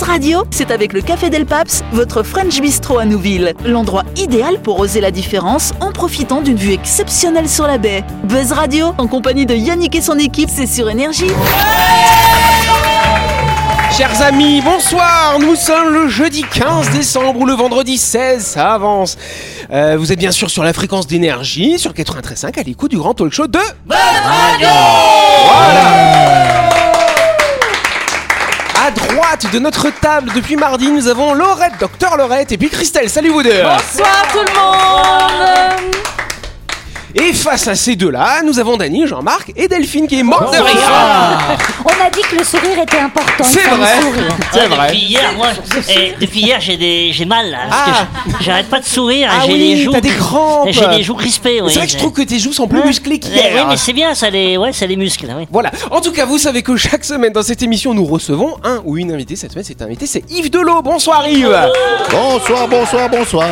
Buzz Radio, c'est avec le Café Del Paps, votre French Bistro à Nouville. L'endroit idéal pour oser la différence en profitant d'une vue exceptionnelle sur la baie. Buzz Radio, en compagnie de Yannick et son équipe, c'est sur Énergie. Chers amis, bonsoir Nous sommes le jeudi 15 décembre ou le vendredi 16, ça avance. Euh, vous êtes bien sûr sur la fréquence d'énergie, sur 93.5 à l'écoute du grand talk show de... Voilà À de notre table depuis mardi, nous avons Laurette, Docteur Laurette, et puis Christelle. Salut vous deux. Bonsoir tout le monde Et face à ces deux-là, nous avons Dany, Jean-Marc et Delphine qui est morte de rire On a dit que le sourire était important. C'est vrai. sourire. C'est vrai. Depuis hier, moi, eh, depuis hier, j'ai des, j'ai mal là, parce Ah. je- j'arrête pas de sourire. Ah j'ai oui, les joues, t'as des crampes. J'ai les joues crispées. Oui, C'est vrai que je trouve que tes joues sont plus Hein musclées Eh qu'hier Oui, mais c'est bien, ça les, ouais, ça les muscles. Oui. Voilà. En tout cas, vous savez que chaque semaine dans cette émission, nous recevons un ou une invitée. Cette semaine, c'est un invité, c'est Yves Delot. Bonsoir Yves. Bonsoir, bonsoir, bonsoir.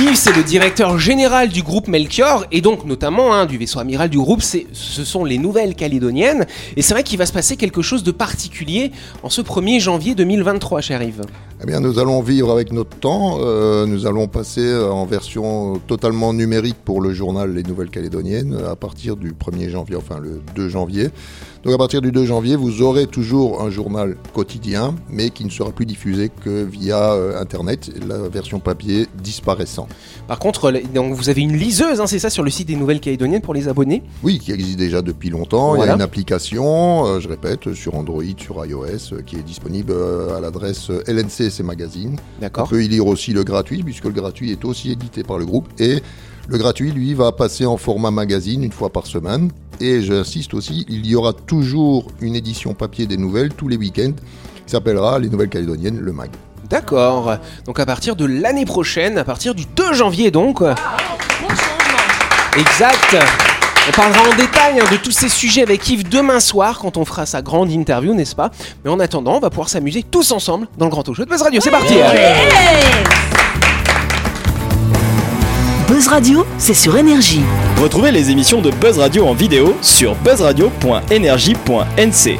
Yves, c'est le directeur général du groupe Melchior et donc notamment hein, du vaisseau amiral du groupe. Ce sont les Nouvelles Calédoniennes. Et c'est vrai qu'il va se passer quelque chose de particulier en ce 1er janvier 2023, cher Yves. Eh bien, nous allons vivre avec notre temps. Euh, nous allons passer en version totalement numérique pour le journal Les Nouvelles Calédoniennes à partir du 1er janvier, enfin le 2 janvier. Donc à partir du 2 janvier, vous aurez toujours un journal quotidien, mais qui ne sera plus diffusé que via euh, Internet, la version papier disparaissant. Par contre, donc, vous avez une liseuse, hein, c'est ça, sur le site des Nouvelles Calédoniennes pour les abonnés? Oui, qui existe déjà depuis longtemps. Il y a une application, euh, je répète, sur Android, sur iOS, qui est disponible à l'adresse euh, LNCC Magazine. On peut y lire aussi le gratuit, puisque le gratuit est aussi édité par le groupe. Et le gratuit, lui, va passer en format magazine une fois par semaine. Et j'insiste aussi, il y aura toujours une édition papier des nouvelles tous les week-ends, qui s'appellera Les Nouvelles Calédoniennes, le MAG. D'accord. Donc à partir de l'année prochaine, à partir du 2 janvier donc. Exact. On parlera en détail hein, de tous ces sujets avec Yves demain soir quand on fera sa grande interview, n'est-ce pas? Mais en attendant, on va pouvoir s'amuser tous ensemble dans le grand talk show de Buzz Radio. C'est parti Buzz Radio, c'est sur Énergie. Retrouvez les émissions de Buzz Radio en vidéo sur buzzradio.energie.nc.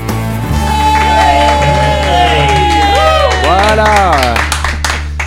Voilà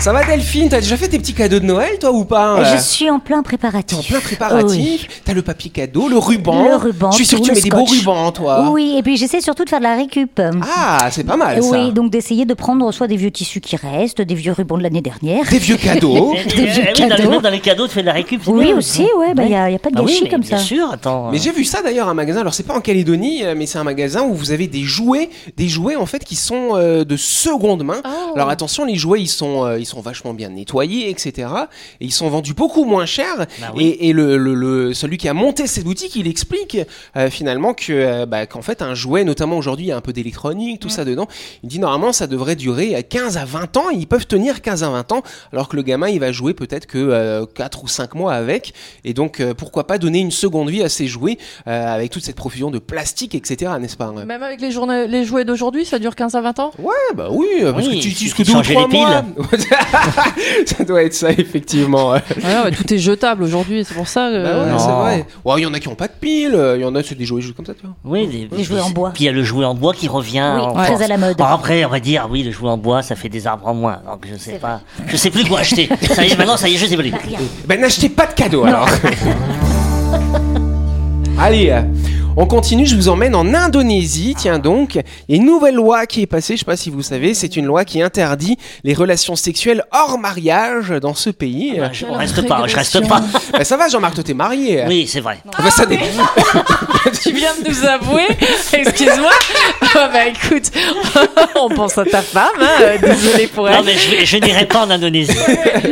Ça va Delphine T'as déjà fait tes petits cadeaux de Noël toi ou pas Je euh suis en plein préparatif. En plein préparatif, t'as le papier cadeau, le ruban. Le ruban, Je suis sûr que tu mets des beaux rubans, toi. Oui, et puis j'essaie surtout de faire de la récup. Ah, c'est pas mal ça. Oui, donc d'essayer de prendre soit des vieux tissus qui restent, des vieux rubans de l'année dernière. Des vieux cadeaux. Des eh, vieux oui, dans, les, cadeaux. dans les cadeaux, tu fais de la récup. c'est Oui, bien. aussi, ouais, bah, il n'y a, y a pas de Ah oui, gâchis comme bien ça. sûr, attends. Mais j'ai vu ça d'ailleurs un magasin. Alors c'est pas en Calédonie, euh, mais c'est un magasin où vous avez des jouets, des jouets en fait qui sont euh, de seconde main. Oh. Alors attention, les jouets ils sont euh, ils sont vachement bien nettoyés, etc. Et ils sont vendus beaucoup moins cher. Bah oui. Et, et le, le, le- celui qui a monté cette boutique, il explique euh, finalement que euh, bah, qu'en fait un jouet, notamment aujourd'hui, il y a un peu d'électronique, tout ça dedans. Il dit normalement ça devrait durer euh, 15 à 20 ans. Et ils peuvent tenir 15 à 20 ans, alors que le gamin il va jouer peut-être que euh, 4 ou 5 mois avec. Et donc euh, pourquoi pas donner une seconde vie à ces jouets euh, avec toute cette profusion de plastique, etc. N'est-ce pas Même avec les, journées, les jouets d'aujourd'hui, ça dure 15 à 20 ans? Ouais, bah oui, euh, parce Oui, que tu il utilises que deux de ou trois mois. ça doit être ça, effectivement. ouais. Ouais, Tout est jetable aujourd'hui, c'est pour ça que... Bah ouais, Non. c'est vrai. Ouais, il y en a qui ont pas de piles, euh, il y en a c'est des jouets juste comme ça, tu vois. Oui, des, Les jouets en bois. Puis il y a le jouet en bois qui revient. Oui, en très à la mode. Alors après, on va dire, oui, le jouet en bois, ça fait des arbres en moins. Donc je sais pas. Je sais plus quoi acheter. Ça y est, maintenant, ça y est, je sais plus. Ben n'achetez pas de cadeaux alors. Allez, on continue, je vous emmène en Indonésie, tiens donc. Il y a une nouvelle loi qui est passée, je sais pas si vous savez, c'est une loi qui interdit les relations sexuelles hors mariage dans ce pays. Ah, je reste pas, je reste pas. Ben, ça va Jean-Marc, toi t'es marié. Oui, c'est vrai. Ah ben, ça dé- Tu viens de nous avouer, excuse-moi. Ah bah écoute, on pense à ta femme, hein, euh, désolé pour elle. Non, mais je, n'irai pas en Indonésie.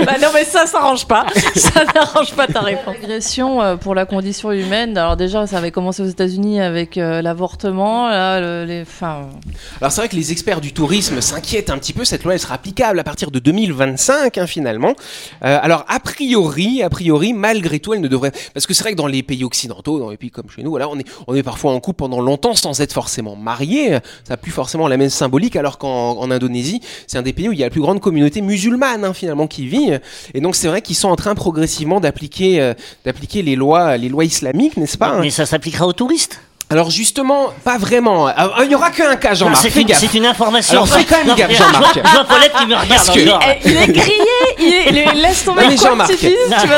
Bah non mais ça, ça n'arrange pas. Ça n'arrange pas ta réponse. L'agression euh, pour la condition humaine, alors déjà ça avait commencé aux États-Unis avec euh, l'avortement, là, le- les... Enfin, Alors c'est vrai que les experts du tourisme s'inquiètent un petit peu. Cette loi elle sera applicable à partir de 2025 hein, finalement. Euh, alors a priori, a priori, malgré tout, elle ne devrait parce que c'est vrai que dans les pays occidentaux, dans les pays comme chez nous, voilà, on est on est parfois en couple pendant longtemps sans être forcément marié. Ça n'a plus forcément la même symbolique. Alors qu'en en Indonésie, c'est un des pays où il y a la plus grande communauté musulmane hein, finalement qui vit. Et donc c'est vrai qu'ils sont en train progressivement d'appliquer euh, d'appliquer les lois les lois islamiques, n'est-ce pas hein? Mais ça s'appliquera aux коммунист Alors justement, pas vraiment. Euh, Il y aura qu'un cas, Jean-Marc. C'est une, gaffe. c'est une information. Alors, fais quand même gaffe, je Jean-Marc. vois- Je vois Paulette qui me regarde. Parce que- encore. Il est grillé, il, est- il est- laisse tomber mais Jean-Marc,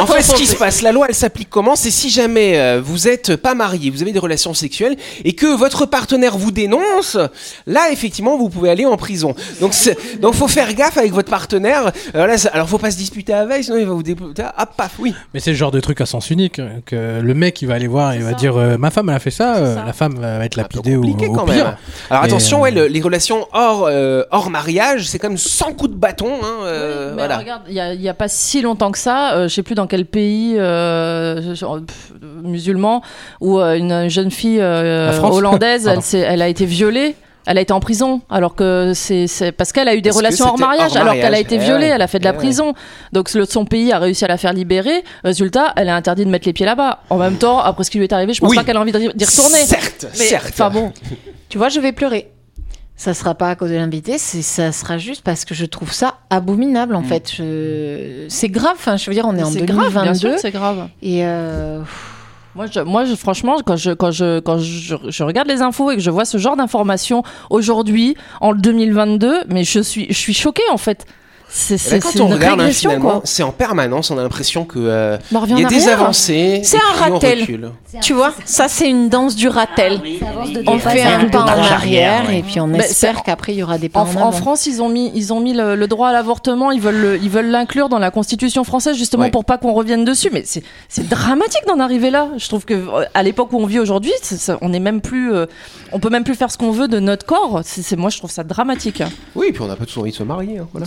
en fait, ce qui se passe, la loi, elle s'applique comment C'est si jamais euh, vous êtes pas marié, vous avez des relations sexuelles et que votre partenaire vous dénonce, là, effectivement, vous pouvez aller en prison. Donc, c'est- donc, faut faire gaffe avec votre partenaire. Euh, là, ça- alors, faut pas se disputer avec, sinon il va vous députer. Ah, paf, oui. Mais c'est le genre de truc à sens unique euh, que le mec il va aller voir et il va dire euh, ma femme elle a fait ça, euh, ça. La femme va être lapidée ou compliqué au quand pire. même. Alors Et, attention, euh, ouais, le- les relations hors euh, hors mariage, c'est quand même 100 coups de bâton. Hein, euh, Oui, mais voilà. regarde, il y a- pas si longtemps que ça, euh, je sais plus dans quel pays euh, genre, pff, musulman, où euh, une jeune fille euh, La France hollandaise, Pardon. elle, s'est- elle a été violée. Elle a été en prison alors que c'est parce qu'elle a eu des relations hors mariage alors qu'elle a été Eh violée, ouais. elle a fait de la Eh ouais. prison. Donc le- son pays a réussi à la faire libérer. Résultat, elle est interdite de mettre les pieds là-bas. En même temps, après ce qui lui est arrivé, je pense Oui. pas qu'elle a envie d'y retourner. Certes, Mais, certes. Enfin bon, Tu vois, je vais pleurer. Ça sera pas à cause de l'invité, c'est ça sera juste parce que je trouve ça abominable en fait. Je... C'est grave. Enfin, je veux dire, on est en c'est grave, bien 2022 sûr, c'est grave. et euh, Moi, je, moi je- franchement, quand, je, quand, je, quand je, je regarde les infos et que je vois ce genre d'informations aujourd'hui, en 2022, mais je suis, je suis choquée en fait. C'est Eh ben, c'est- quand on une regarde, hein, régression finalement, quoi. c'est en permanence, on a l'impression que euh, on il y a en des arrière. avancées. C'est un on ratel. Tu vois, ça c'est une danse du ratel. On Ouais, fait un un pas en arrière ouais. et puis on espère qu'après il y aura des pas En, en. France, ils ont mis, ils ont mis le, le droit à l'avortement. Ils veulent, le- ils veulent l'inclure dans la Constitution française justement Ouais. pour pas qu'on revienne dessus. Mais c'est, c'est dramatique d'en arriver là. Je trouve que euh, à l'époque où on vit aujourd'hui, on est même plus, euh, on peut même plus faire ce qu'on veut de notre corps. C'est, c'est- moi, je trouve ça dramatique. Oui, et puis on n'a pas tous envie de se marier. hein, voilà.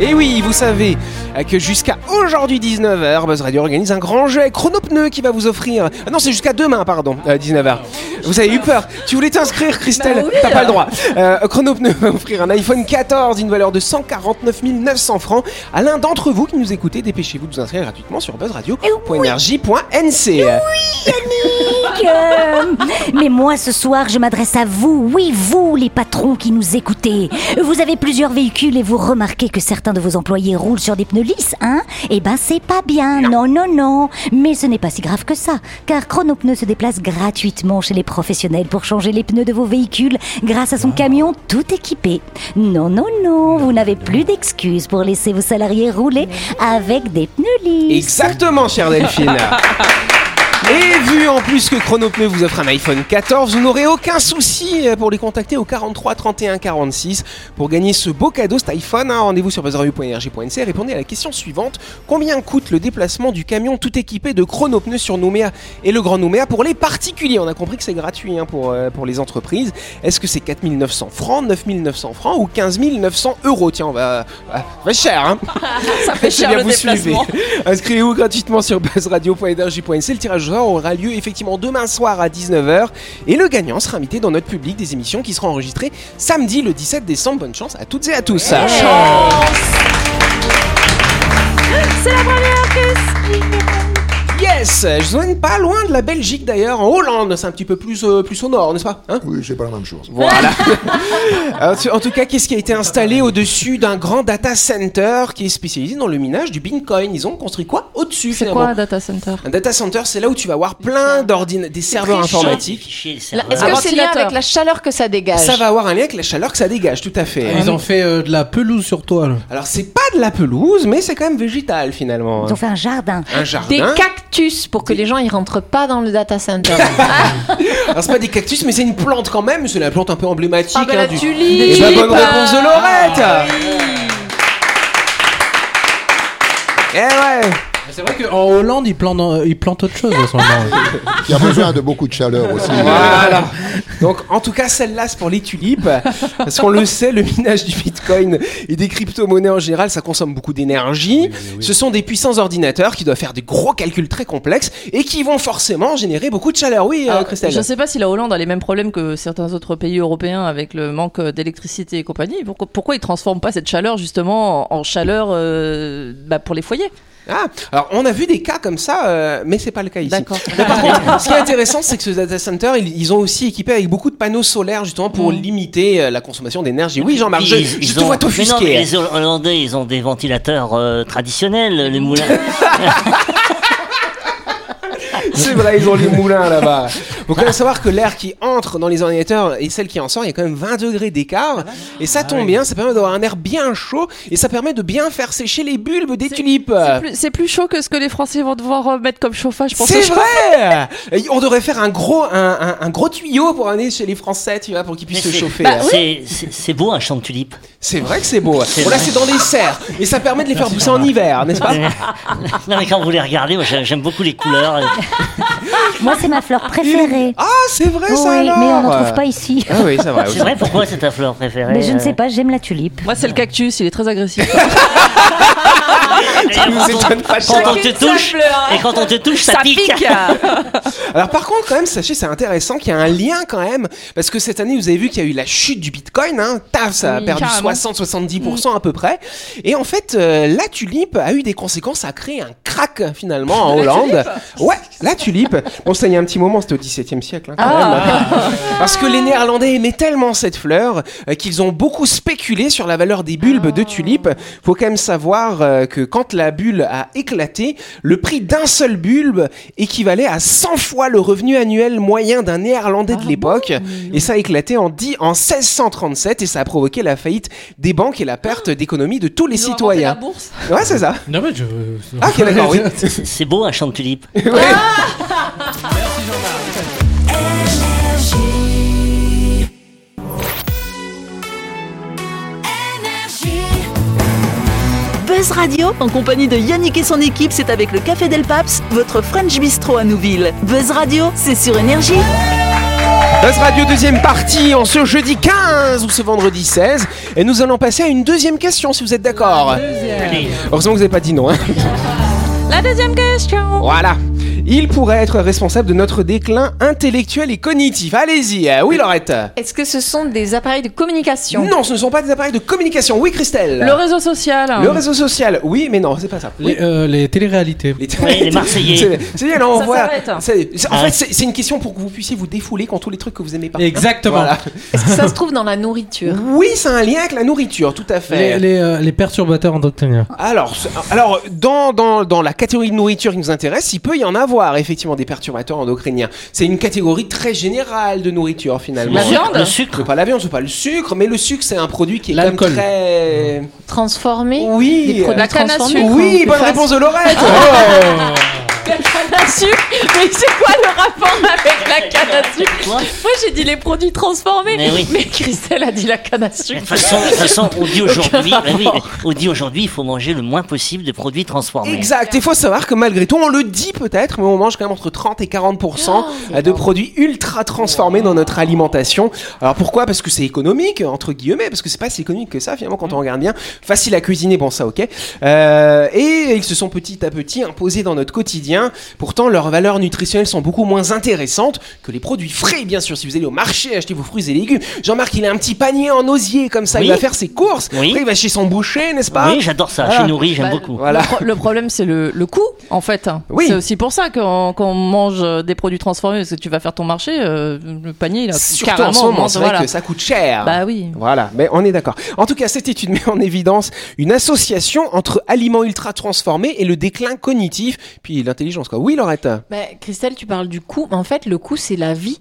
Et oui, vous savez que jusqu'à aujourd'hui 19h, Buzz Radio organise un grand jeu Chronopneu qui va vous offrir. Ah non, c'est jusqu'à demain, pardon, euh, 19h. Vous avez eu peur. Tu voulais t'inscrire, Christelle Bah oui. T'as pas le droit. Euh, Chronopneu va offrir un iPhone 14 d'une valeur de 149 900 francs à l'un d'entre vous qui nous écoutez. Dépêchez-vous de vous inscrire gratuitement sur buzzradio.energie.nc. Euh, Mais moi, ce soir, je m'adresse à vous. Oui, vous, les patrons qui nous écoutez. Vous avez plusieurs véhicules et vous remarquez que certains de vos employés roulent sur des pneus lisses, hein? Eh ben, c'est pas bien. Non, non, non. Mais ce n'est pas si grave que ça. Car Chronopneu se déplace gratuitement chez les professionnels pour changer les pneus de vos véhicules grâce à son camion tout équipé. Non, non, non. Vous n'avez plus d'excuses pour laisser vos salariés rouler avec des pneus lisses. Exactement, chère Delphine. Et vu en plus que Chronopneu vous offre un iPhone 14, vous n'aurez aucun souci pour les contacter au 43 31 46 pour gagner ce beau cadeau, cet iPhone. hein. Rendez-vous sur buzzradio.energie.nc et répondez à la question suivante. Combien coûte le déplacement du camion tout équipé de Chronopneu sur Nouméa et le Grand Nouméa pour les particuliers? On a compris que c'est gratuit hein, pour, euh, pour les entreprises. Est-ce que c'est 4900 francs, 9900 francs ou 15 900 euros? Tiens, on va... va- va cher, hein Ça fait cher bien, le vous déplacement. Inscrivez-vous gratuitement sur buzzradio.energie.nc. Le tirage aura lieu effectivement demain soir à 19h. Et le gagnant sera invité dans notre public des émissions qui seront enregistrées samedi le 17 décembre. Bonne chance à toutes et à tous. C'est la première question. Yes Je viens pas loin de la Belgique d'ailleurs, en Hollande. C'est un petit peu plus, euh, plus au nord, n'est-ce pas Hein? Oui, c'est pas la même chose. Voilà. En tout cas, qu'est-ce qui a été installé au-dessus d'un grand data center qui est spécialisé dans le minage du Bitcoin? Ils ont construit quoi au-dessus C'est quoi un data center? Un data center, c'est là où tu vas avoir plein d'ordinateurs, des serveurs informatiques. Est-ce que c'est lié avec la chaleur que ça dégage? Ça va avoir un lien avec la chaleur que ça dégage, tout à fait. Ils ont fait euh, de la pelouse sur toi. là. Alors c'est pas de la pelouse, mais c'est quand même végétal finalement. Ils ont fait un jardin. Un jardin. Des cactus pour que les gens ils rentrent pas dans le data center. Alors c'est pas des cactus, mais c'est une plante quand même. C'est la plante un peu emblématique. Ah, bah, hein, la du- tulipe. Eh ben, bonne réponse de Laurette. Ah, Eh ouais. C'est vrai qu'en Hollande, ils plantent, euh, ils plantent autre chose à ce moment. Il y a besoin de beaucoup de chaleur aussi. Voilà. Donc en tout cas celle-là c'est pour les tulipes parce qu'on le sait le minage du Bitcoin et des crypto-monnaies en général ça consomme beaucoup d'énergie. Ce sont des puissants ordinateurs qui doivent faire des gros calculs très complexes et qui vont forcément générer beaucoup de chaleur. Oui, euh, Alors, Christelle. Je sais pas si la Hollande a les mêmes problèmes que certains autres pays européens avec le manque d'électricité et compagnie. Pourquoi, pourquoi ils transforment pas cette chaleur justement en, en chaleur euh, bah, pour les foyers? Ah, alors on a vu des cas comme ça, euh, mais c'est pas le cas ici. D'accord. Mais par contre, ce qui est intéressant, c'est que ce data center, ils, ils ont aussi équipé avec beaucoup de panneaux solaires justement pour limiter euh, la consommation d'énergie. Oui, Jean-Marc, je, Ils- je ils te ont- vois Mais non, mais t'offusquer. les Hollandais, ils ont des ventilateurs euh, traditionnels, les moulins. C'est vrai, ils ont les moulins là-bas. Faut quand même savoir que l'air qui entre dans les ordinateurs et celle qui en sort, il y a quand même 20 degrés d'écart. Et ça tombe bien, ça permet d'avoir un air bien chaud et ça permet de bien faire sécher les bulbes des tulipes. C'est plus- chaud que ce que les Français vont devoir euh, mettre comme chauffage pour C'est vrai On devrait faire un gros, un, un- un gros tuyau pour aller chez les Français, tu vois, pour qu'ils puissent se chauffer. bah c'est- beau un champ de tulipes. C'est vrai que c'est beau. Bon, là, c'est dans les serres. Et ça permet de les faire pousser en hiver, n'est-ce pas? Non mais quand vous les regardez, moi j'aime beaucoup les couleurs. Moi, c'est ma fleur préférée. Ah, c'est vrai ça oui, alors mais on n'en trouve pas ici. Ah oui, c'est vrai. C'est vrai, pourquoi c'est ta fleur préférée Mais je ne euh, sais pas, j'aime la tulipe. Moi, c'est le cactus, il est très agressif. nous quand on- étonne pas Quand on te touche, fleur. et quand on te touche, ça, pique. Alors par contre, quand même, sachez, c'est intéressant qu'il y a un lien quand même, parce que cette année, vous avez vu qu'il y a eu la chute du Bitcoin, hein, taf, ça a Oui, perdu carrément. 60-70% à peu près, et en fait, euh, la tulipe a eu des conséquences, ça a créé un crack finalement en Hollande. Ouais, la tulipe. Bon, ça il y a un petit moment, c'était au XVIIe siècle, hein, quand Ah. même. Parce que les Néerlandais aimaient tellement cette fleur euh, qu'ils ont beaucoup spéculé sur la valeur des bulbes de tulipe. Faut quand même savoir euh, que quand la bulle a éclaté, le prix d'un seul bulbe équivalait à 100 fois le revenu annuel moyen d'un Néerlandais de l'époque. et ça a éclaté en, 10 en 1637 et ça a provoqué la faillite des banques et la perte d'économie de tous les Ils ont la citoyens. bourse. Ouais, c'est ça. Non, mais je. Ah, ok, d'accord, oui. C'est c'est beau un champ de tulipes. Buzz Radio, en compagnie de Yannick et son équipe, c'est avec le Café Del Paps, votre French Bistro à Nouville. Buzz Radio, c'est sur Énergie. Buzz Radio deuxième partie en ce jeudi 15 ou ce vendredi 16 et nous allons passer à une deuxième question si vous êtes d'accord. Heureusement que vous n'avez pas dit non. hein. La deuxième question. Voilà. Il pourrait être responsable de notre déclin intellectuel et cognitif. Allez-y. euh, Oui, Laurette. Est-ce que ce sont des appareils de communication? Non, ce ne sont pas des appareils de communication. Oui, Christelle. Le réseau social. Le réseau social. Oui, mais non, c'est pas ça. Oui. Les, euh, les téléréalités. Les, Oui, les Marseillais. C'est bien, s'arrête. C'est- c'est- En Ah. fait, c'est une question pour que vous puissiez vous défouler contre tous les trucs que vous aimez pas. Exactement. Voilà. Est-ce que ça se trouve dans la nourriture? Oui, c'est un lien avec la nourriture, tout à fait. Les, les, euh, les perturbateurs endocriniens. Alors, alors dans, dans, dans la catégorie de nourriture qui nous intéresse, il peut y en avoir effectivement des perturbateurs endocriniens. C'est une catégorie très générale de nourriture finalement. La viande Le sucre. Pas la viande, c'est pas le sucre, mais le sucre c'est un produit qui est quand même L'alcool. très. Transformés Oui. Des produits La canne à transformés sucre. Oui, bonne réponse de Laurette. La canne à sucre Mais c'est quoi le rapport avec la canne à sucre Quoi Moi j'ai dit les produits transformés, Mais oui. Christelle a dit la canne à De sucre. toute façon, de toute façon, on dit aujourd'hui, bah oui, on dit aujourd'hui, il faut manger le moins possible de produits transformés. Exact. Il faut savoir que malgré tout, on le dit peut-être, mais on mange quand même entre 30 et 40% de produits ultra transformés dans notre alimentation. Alors pourquoi? Parce que c'est économique entre guillemets, parce que c'est pas si économique que ça finalement quand on regarde bien. Facile à cuisiner, bon ça ok. Euh, et ils se sont petit à petit imposés dans notre quotidien. Pourtant, leurs valeurs nutritionnelles sont beaucoup moins intéressantes que les produits frais, bien sûr. Si vous allez au marché acheter vos fruits et légumes, Jean-Marc il a un petit panier en osier comme ça. Oui. Il va faire ses courses. Oui. Après, il va chez son boucher, n'est-ce pas Oui, j'adore ça. Voilà. Chez Nourri, j'aime Bah, beaucoup. Voilà. Le, pro- le problème, c'est le, le coût, en fait. Oui. C'est aussi pour ça qu'on mange euh, des produits transformés, parce que tu vas faire ton marché, euh, le panier, il a Surtout en carrément ce moment, c'est vrai voilà. que ça coûte cher. Bah oui. Voilà, mais on est d'accord. En tout cas, cette étude met en évidence une association entre aliments ultra transformés et le déclin cognitif, puis l'intelligence. Quoi. Oui, Laurette Bah, Christelle, tu parles du coût. mais En fait, le coût, c'est la vie.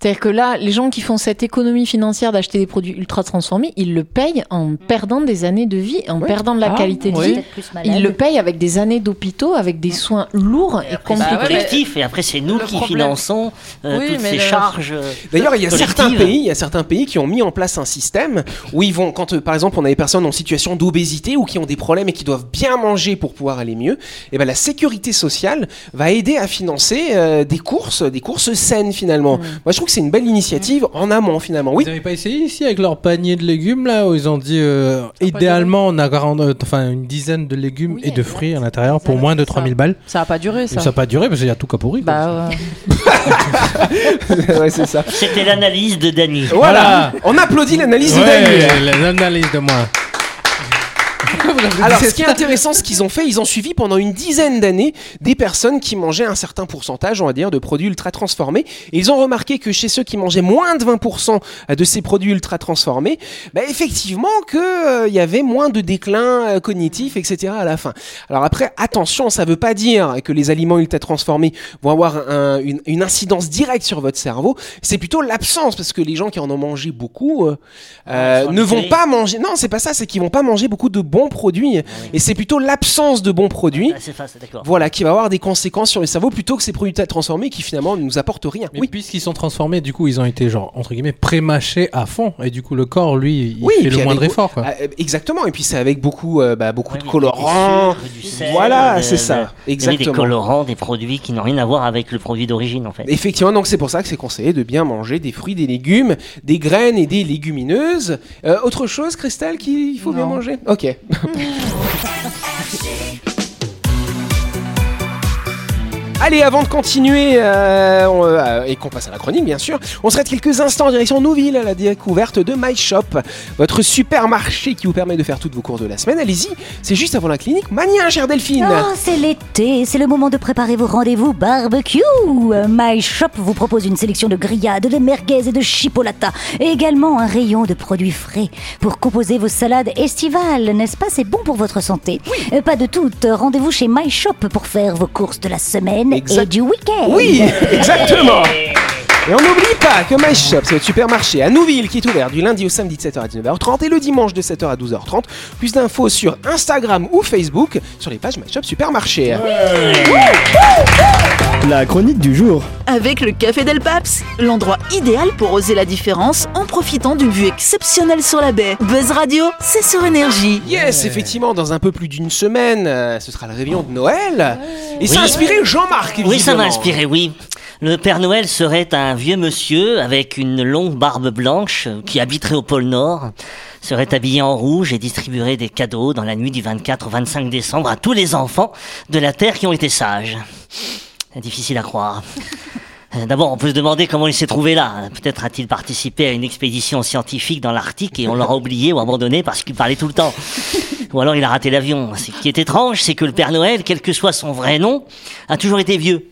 C'est-à-dire que là, les gens qui font cette économie financière d'acheter des produits ultra transformés, ils le payent en perdant des années de vie, en perdant de la Ah, qualité de vie. Ils le payent avec des années d'hôpitaux, avec des soins lourds et, c'est compliqués. Bah ouais, collectif, et après, c'est nous qui problème- finançons euh, Oui, toutes ces le- charges. euh, D'ailleurs, il y a certains pays, il y a certains pays qui ont mis en place un système où ils vont, quand euh, par exemple on a des personnes en situation d'obésité ou qui ont des problèmes et qui doivent bien manger pour pouvoir aller mieux, et ben la sécurité sociale va aider à financer euh, des courses, des courses saines finalement. Moi, je trouve que c'est une belle initiative en amont finalement. Oui. Vous n'avez pas essayé ici avec leur panier de légumes là où ils ont dit euh, idéalement on a 40, euh, enfin une dizaine de légumes Oui, et de exact. fruits à l'intérieur pour moins de c'est 3000 ça. balles. Ça a pas duré, ça. Ça n'a pas duré parce qu'il y a tout pourri. quoi. Bah ouais. ouais, c'est ça. C'était l'analyse de Dany. Voilà. On applaudit l'analyse de. Ouais, l'analyse de moi. vous Alors, ce qui est intéressant, ce qu'ils ont fait, ils ont suivi pendant une dizaine d'années des personnes qui mangeaient un certain pourcentage, on va dire, de produits ultra transformés. Et ils ont remarqué que chez ceux qui mangeaient moins de 20% de ces produits ultra transformés, bah, effectivement, qu'il y avait moins de déclin euh, cognitif, etc. à la fin. Alors après, attention, ça veut pas dire que les aliments ultra transformés vont avoir un- une, une incidence directe sur votre cerveau. C'est plutôt l'absence, parce que les gens qui en ont mangé beaucoup euh, euh, sont ne vont pas manger. Non, c'est pas ça. C'est qu'ils vont pas manger beaucoup de bons produits. Et c'est plutôt l'absence de bons produits. Ah. Voilà, qui va avoir des conséquences sur le cerveau plutôt que ces produits transformés qui finalement ne nous apportent rien. Mais Oui. puisqu'ils sont transformés, du coup, ils ont été genre entre guillemets pré-mâchés à fond, et du coup, le corps, lui, il Oui, fait le moindre avec- effort. Quoi. Ah, euh, exactement. Et puis c'est avec beaucoup, euh, bah, beaucoup Ouais, de colorants. du sucre, du sel, Voilà, de- c'est ça. de- Des Exactement. colorants, des produits qui n'ont rien à voir avec le produit d'origine en fait. Effectivement, donc c'est pour ça que c'est conseillé de bien manger des fruits, des légumes, des graines et des légumineuses. Euh, autre chose, Christelle, qu'il faut bien manger? Ok. M-M-G. Allez, avant de continuer euh, on, euh, et qu'on passe à la chronique, bien sûr, on s'arrête quelques instants en direction Nouville à la découverte de My Shop, votre supermarché qui vous permet de faire toutes vos courses de la semaine. Allez-y, c'est juste avant la clinique. Mania, chère Delphine Oh, c'est l'été, c'est le moment de préparer vos rendez-vous barbecue. My Shop vous propose une sélection de grillades, de merguez et de chipolata. Et également un rayon de produits frais pour composer vos salades estivales, n'est-ce pas? C'est bon pour votre santé. Euh, Pas de doute, rendez-vous chez My Shop pour faire vos courses de la semaine Exact. et du week-end. Oui, exactement. Et on n'oublie pas que My Shop, c'est votre supermarché à Nouville qui est ouvert du lundi au samedi de 7h à 19h30 et le dimanche de 7h à 12h30. Plus d'infos sur Instagram ou Facebook sur les pages My Shop Supermarché. La chronique du jour. Avec le Café Del Paps, l'endroit idéal pour oser la différence en profitant d'une vue exceptionnelle sur la baie. Buzz Radio, c'est sur énergie. Yes, effectivement, dans un peu plus d'une semaine, euh, ce sera le réveillon de Noël. Et ça a Oui. inspiré Jean-Marc, Oui, ça m'a inspiré, oui. Le Père Noël serait un vieux monsieur avec une longue barbe blanche qui habiterait au pôle Nord, serait habillé en rouge et distribuerait des cadeaux dans la nuit du 24 au 25 décembre à tous les enfants de la Terre qui ont été sages. Difficile à croire. Euh, D'abord, on peut se demander comment il s'est trouvé là. Peut-être a-t-il participé à une expédition scientifique dans l'Arctique et on l'aura oublié ou abandonné parce qu'il parlait tout le temps. Ou alors il a raté l'avion. Ce qui est étrange, c'est que le Père Noël, quel que soit son vrai nom, a toujours été vieux.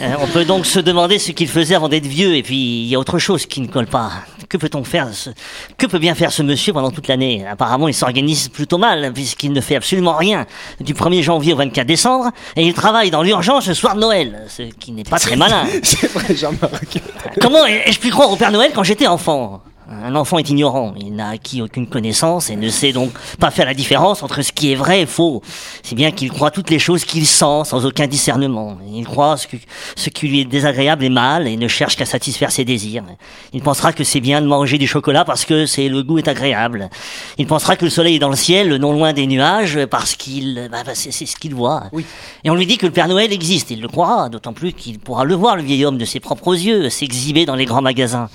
Euh, on peut donc se demander ce qu'il faisait avant d'être vieux. Et puis, il y a autre chose qui ne colle pas. Que peut-on faire ce- Que peut bien faire ce monsieur pendant toute l'année? Apparemment, il s'organise plutôt mal, puisqu'il ne fait absolument rien du 1er janvier au 24 décembre, et il travaille dans l'urgence le soir de Noël, ce qui n'est pas très malin. C'est vrai, Jean-Marc. Comment ai-je pu croire au Père Noël quand j'étais enfant? Un enfant est ignorant, il n'a acquis aucune connaissance et ne sait donc pas faire la différence entre ce qui est vrai et faux. C'est bien qu'il croit toutes les choses qu'il sent sans aucun discernement. Il croit ce, que- ce qui lui est désagréable et mal et ne cherche qu'à satisfaire ses désirs. Il pensera que c'est bien de manger du chocolat parce que c'est le goût est agréable. Il pensera que le soleil est dans le ciel, non loin des nuages, parce qu'il, bah, bah, c'est c'est ce qu'il voit. Oui. Et on lui dit que le Père Noël existe. Il le croira, d'autant plus qu'il pourra le voir, le vieil homme, de ses propres yeux, s'exhiber dans les grands magasins.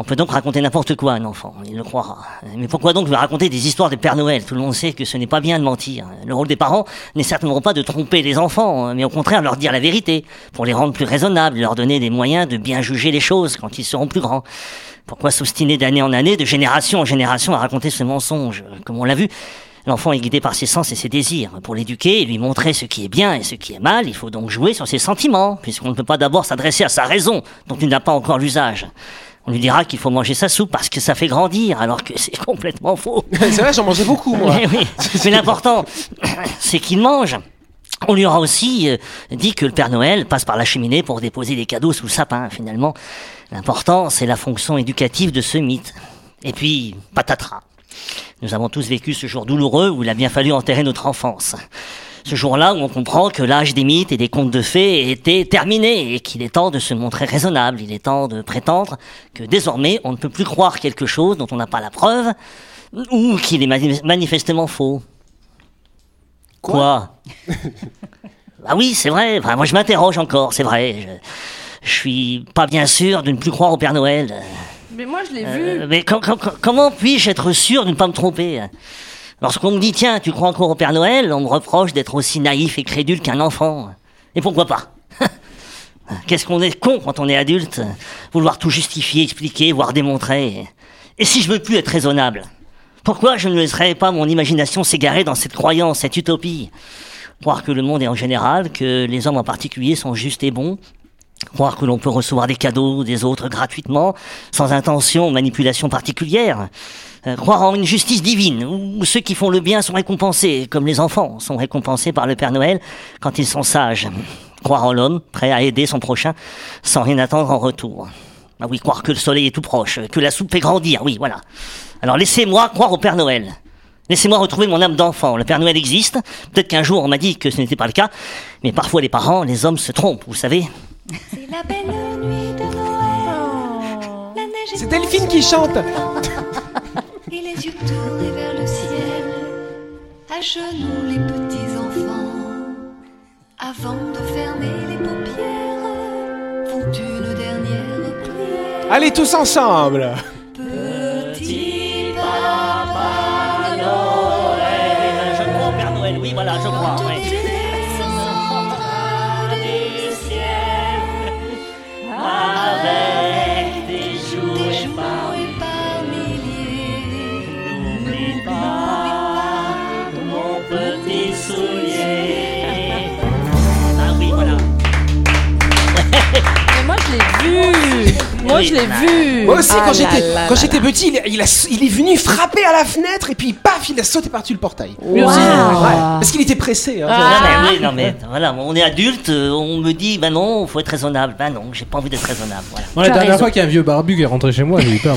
On peut donc raconter n'importe quoi à un enfant, il le croira. Mais pourquoi donc raconter des histoires de Père Noël? Tout le monde sait que ce n'est pas bien de mentir. Le rôle des parents n'est certainement pas de tromper les enfants, mais au contraire leur dire la vérité, pour les rendre plus raisonnables, leur donner des moyens de bien juger les choses quand ils seront plus grands. Pourquoi s'obstiner d'année en année, de génération en génération à raconter ce mensonge? Comme on l'a vu, L'enfant est guidé par ses sens et ses désirs. Pour l'éduquer et lui montrer ce qui est bien et ce qui est mal, il faut donc jouer sur ses sentiments, puisqu'on ne peut pas d'abord s'adresser à sa raison, dont il n'a pas encore l'usage. On lui dira qu'il faut manger sa soupe parce que ça fait grandir, alors que c'est complètement faux. C'est vrai, j'en mangeais beaucoup, moi. Mais oui, mais l'important, c'est qu'il mange. On lui aura aussi euh, dit que le Père Noël passe par la cheminée pour déposer des cadeaux sous le sapin. Finalement, l'important, c'est la fonction éducative de ce mythe. Et puis, patatras. Nous avons tous vécu ce jour douloureux où il a bien fallu enterrer notre enfance. Ce jour-là où on comprend que l'âge des mythes et des contes de fées était terminé et qu'il est temps de se montrer raisonnable. Il est temps de prétendre que désormais on ne peut plus croire quelque chose dont on n'a pas la preuve ou qu'il est mani- manifestement faux. Quoi, Ah oui, c'est vrai. Enfin, moi je m'interroge encore, c'est vrai. Je, je suis pas bien sûr de ne plus croire au Père Noël. Mais moi, je l'ai Euh, vu. mais com- com- com- comment puis-je être sûr de ne pas me tromper? Lorsqu'on me dit tiens, tu crois encore au Père Noël, on me reproche d'être aussi naïf et crédule qu'un enfant. Et pourquoi pas Qu'est-ce qu'on est con quand on est adulte Vouloir tout justifier, expliquer, voire démontrer. Et si je veux plus être raisonnable Pourquoi je ne laisserais pas mon imagination s'égarer dans cette croyance, cette utopie? Croire que le monde est en général, que les hommes en particulier sont justes et bons, Croire que l'on peut recevoir des cadeaux des autres gratuitement, sans intention manipulation particulière. Euh, croire en une justice divine, où ceux qui font le bien sont récompensés, comme les enfants sont récompensés par le Père Noël quand ils sont sages. Croire en l'homme, prêt à aider son prochain, sans rien attendre en retour. Ah oui, croire que le soleil est tout proche, que la soupe fait grandir, oui, voilà. Alors laissez-moi croire au Père Noël. Laissez-moi retrouver mon âme d'enfant. Le Père Noël existe. Peut-être qu'un jour on m'a dit que ce n'était pas le cas, mais parfois les parents, les hommes se trompent, vous savez. C'est la belle nuit de Noël. La neige C'est Delphine qui chante. Et les yeux tournés vers le ciel. À genoux les petits enfants. Avant de fermer les paupières. Font une dernière prière. Allez tous ensemble. Petit papa Noël, je crois au Père Noël, oui, voilà, je crois. Vu. Moi, je l'ai vu. Moi aussi, Ah quand j'étais quand j'étais petit, il, il, a, il est venu frapper à la fenêtre et puis paf, il a sauté par-dessus le portail. Ouais, parce qu'il était pressé. hein. Non, mais oui, non, mais voilà, on est adulte, euh, on me dit, bah non, faut être raisonnable. Bah non, j'ai pas envie d'être raisonnable. Voilà. Moi, la dernière raison. fois qu'il y a un vieux barbu qui est rentré chez moi, j'ai eu peur.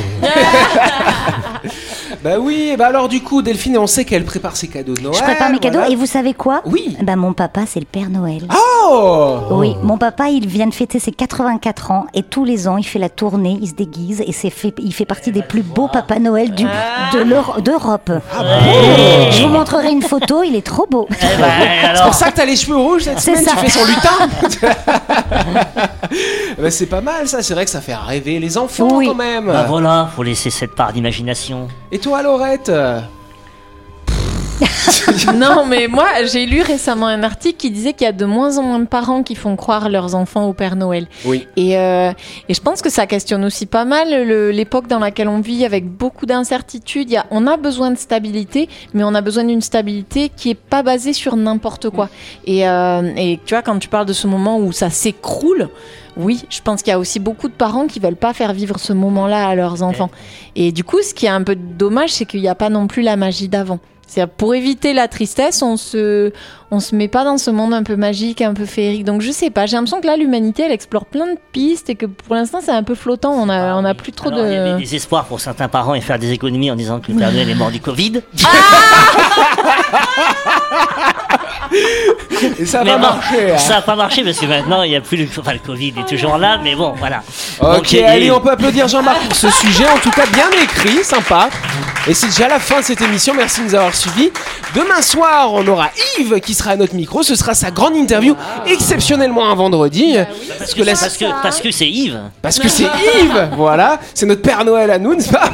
Bah oui, bah alors du coup, Delphine, on sait qu'elle prépare ses cadeaux de Noël. Je prépare mes cadeaux voilà. et vous savez quoi? Oui. Bah mon papa c'est le Père Noël. Oh Oui, mon papa il vient de fêter ses 84 ans et tous les ans il fait la tournée, il se déguise et c'est fait, il fait partie des plus beaux Papa Noël du, de d'Europe. Je vous montrerai une photo, il est trop beau. Eh ben, C'est pour ça que t'as les cheveux rouges cette C'est semaine, ça. tu fais son lutin bah, C'est pas mal ça, c'est vrai que ça fait rêver les enfants Oui. quand même. bah voilà, faut laisser cette part d'imagination. Et toi Laurette? non, mais moi, j'ai lu récemment un article qui disait qu'il y a de moins en moins de parents qui font croire leurs enfants au Père Noël. Oui. Et, euh, et je pense que ça questionne aussi pas mal l'époque dans laquelle on vit avec beaucoup d'incertitudes. On a besoin de stabilité, mais on a besoin d'une stabilité qui est pas basée sur n'importe quoi. Et, euh, et tu vois, quand tu parles de ce moment où ça s'écroule, oui, je pense qu'il y a aussi beaucoup de parents qui veulent pas faire vivre ce moment-là à leurs enfants. Et du coup, ce qui est un peu dommage, c'est qu'il n'y a pas non plus la magie d'avant. C'est pour éviter la tristesse, on se, on se met pas dans ce monde un peu magique, un peu féerique. Donc je sais pas, j'ai l'impression que là l'humanité elle explore plein de pistes et que pour l'instant c'est un peu flottant. On a, on a plus trop Ah Alors, Il y avait de. des espoirs pour certains parents et faire des économies en disant que le Père Noël est mort du Covid. Et ça va bon, marcher. hein. Ça n'a pas marché parce que maintenant il n'y a plus le, enfin, le Covid est toujours là, mais bon, voilà. Ok, Donc, allez, on peut applaudir Jean-Marc pour ce sujet, en tout cas bien écrit, sympa. Et c'est déjà la fin de cette émission, merci de nous avoir suivis. Demain soir, on aura Yves qui sera à notre micro, ce sera sa grande interview, exceptionnellement un vendredi. parce que la- Parce que parce que c'est Yves. Parce que c'est Yves, voilà, c'est notre Père Noël à nous, n'est-ce pas?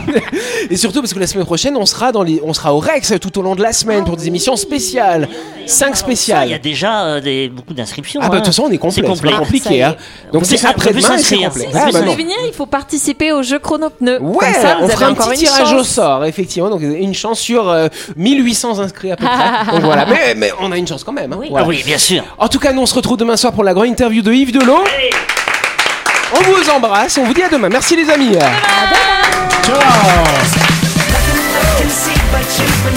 Et surtout parce que la semaine prochaine, on sera dans les, on sera au Rex tout au long de la semaine pour des émissions spéciales, cinq Il y a spéciales. déjà euh, des, beaucoup d'inscriptions. Ah bah de hein. toute façon, on est complet, C'est complet. compliqué, hein. Donc c'est après-demain, et c'est complet. Si Si Ah, vous bah venir, il faut participer au jeu chrono-pneu. Ouais, Comme ça, vous on fera un petit tirage au sort, effectivement. Donc une chance sur euh, 1800 inscrits à peu près. Donc voilà, mais, mais on a une chance quand même. hein. Voilà. oui, bien sûr. En tout cas, nous on se retrouve demain soir pour la grande interview de Yves Delot. On vous embrasse, on vous dit à demain. Merci les amis. Buzz